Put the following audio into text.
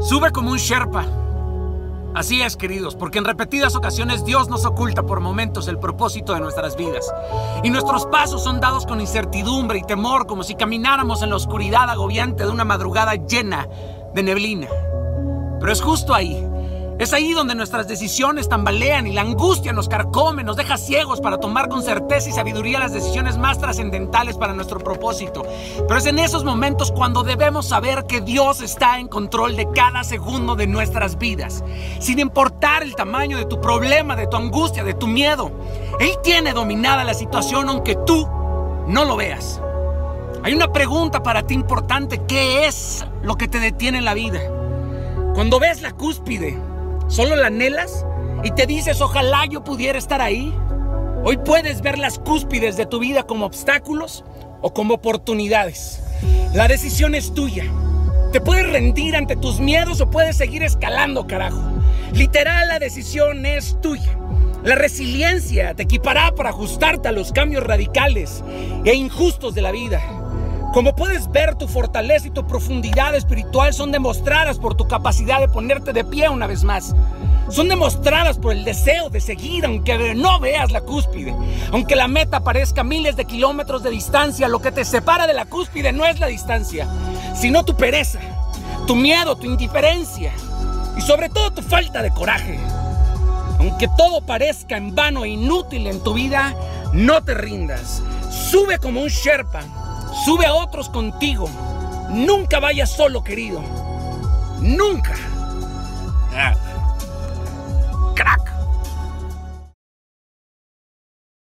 Sube como un Sherpa. Así es, queridos, porque en repetidas ocasiones Dios nos oculta por momentos el propósito de nuestras vidas. Y nuestros pasos son dados con incertidumbre y temor, como si camináramos en la oscuridad agobiante de una madrugada llena de neblina. Pero es justo ahí, es ahí donde nuestras decisiones tambalean y la angustia nos carcome, nos deja ciegos para tomar con certeza y sabiduría las decisiones más trascendentales para nuestro propósito. Pero es en esos momentos cuando debemos saber que Dios está en control de cada segundo de nuestras vidas, sin importar el tamaño de tu problema, de tu angustia, de tu miedo. Él tiene dominada la situación aunque tú no lo veas. Hay una pregunta para ti importante, ¿qué es lo que te detiene en la vida? Cuando ves la cúspide, ¿Solo la anhelas? Y te dices, ojalá yo pudiera estar ahí. Hoy puedes ver las cúspides de tu vida como obstáculos o como oportunidades. La decisión es tuya. Te puedes rendir ante tus miedos o puedes seguir escalando, carajo. Literal, la decisión es tuya. La resiliencia te equipará para ajustarte a los cambios radicales e injustos de la vida. Como puedes ver, tu fortaleza y tu profundidad espiritual son demostradas por tu capacidad de ponerte de pie una vez más. Son demostradas por el deseo de seguir aunque no veas la cúspide. Aunque la meta parezca miles de kilómetros de distancia, lo que te separa de la cúspide no es la distancia, sino tu pereza, tu miedo, tu indiferencia y sobre todo tu falta de coraje. Aunque todo parezca en vano e inútil en tu vida, no te rindas. Sube como un Sherpa Sube a otros contigo. Nunca vayas solo, querido. Nunca.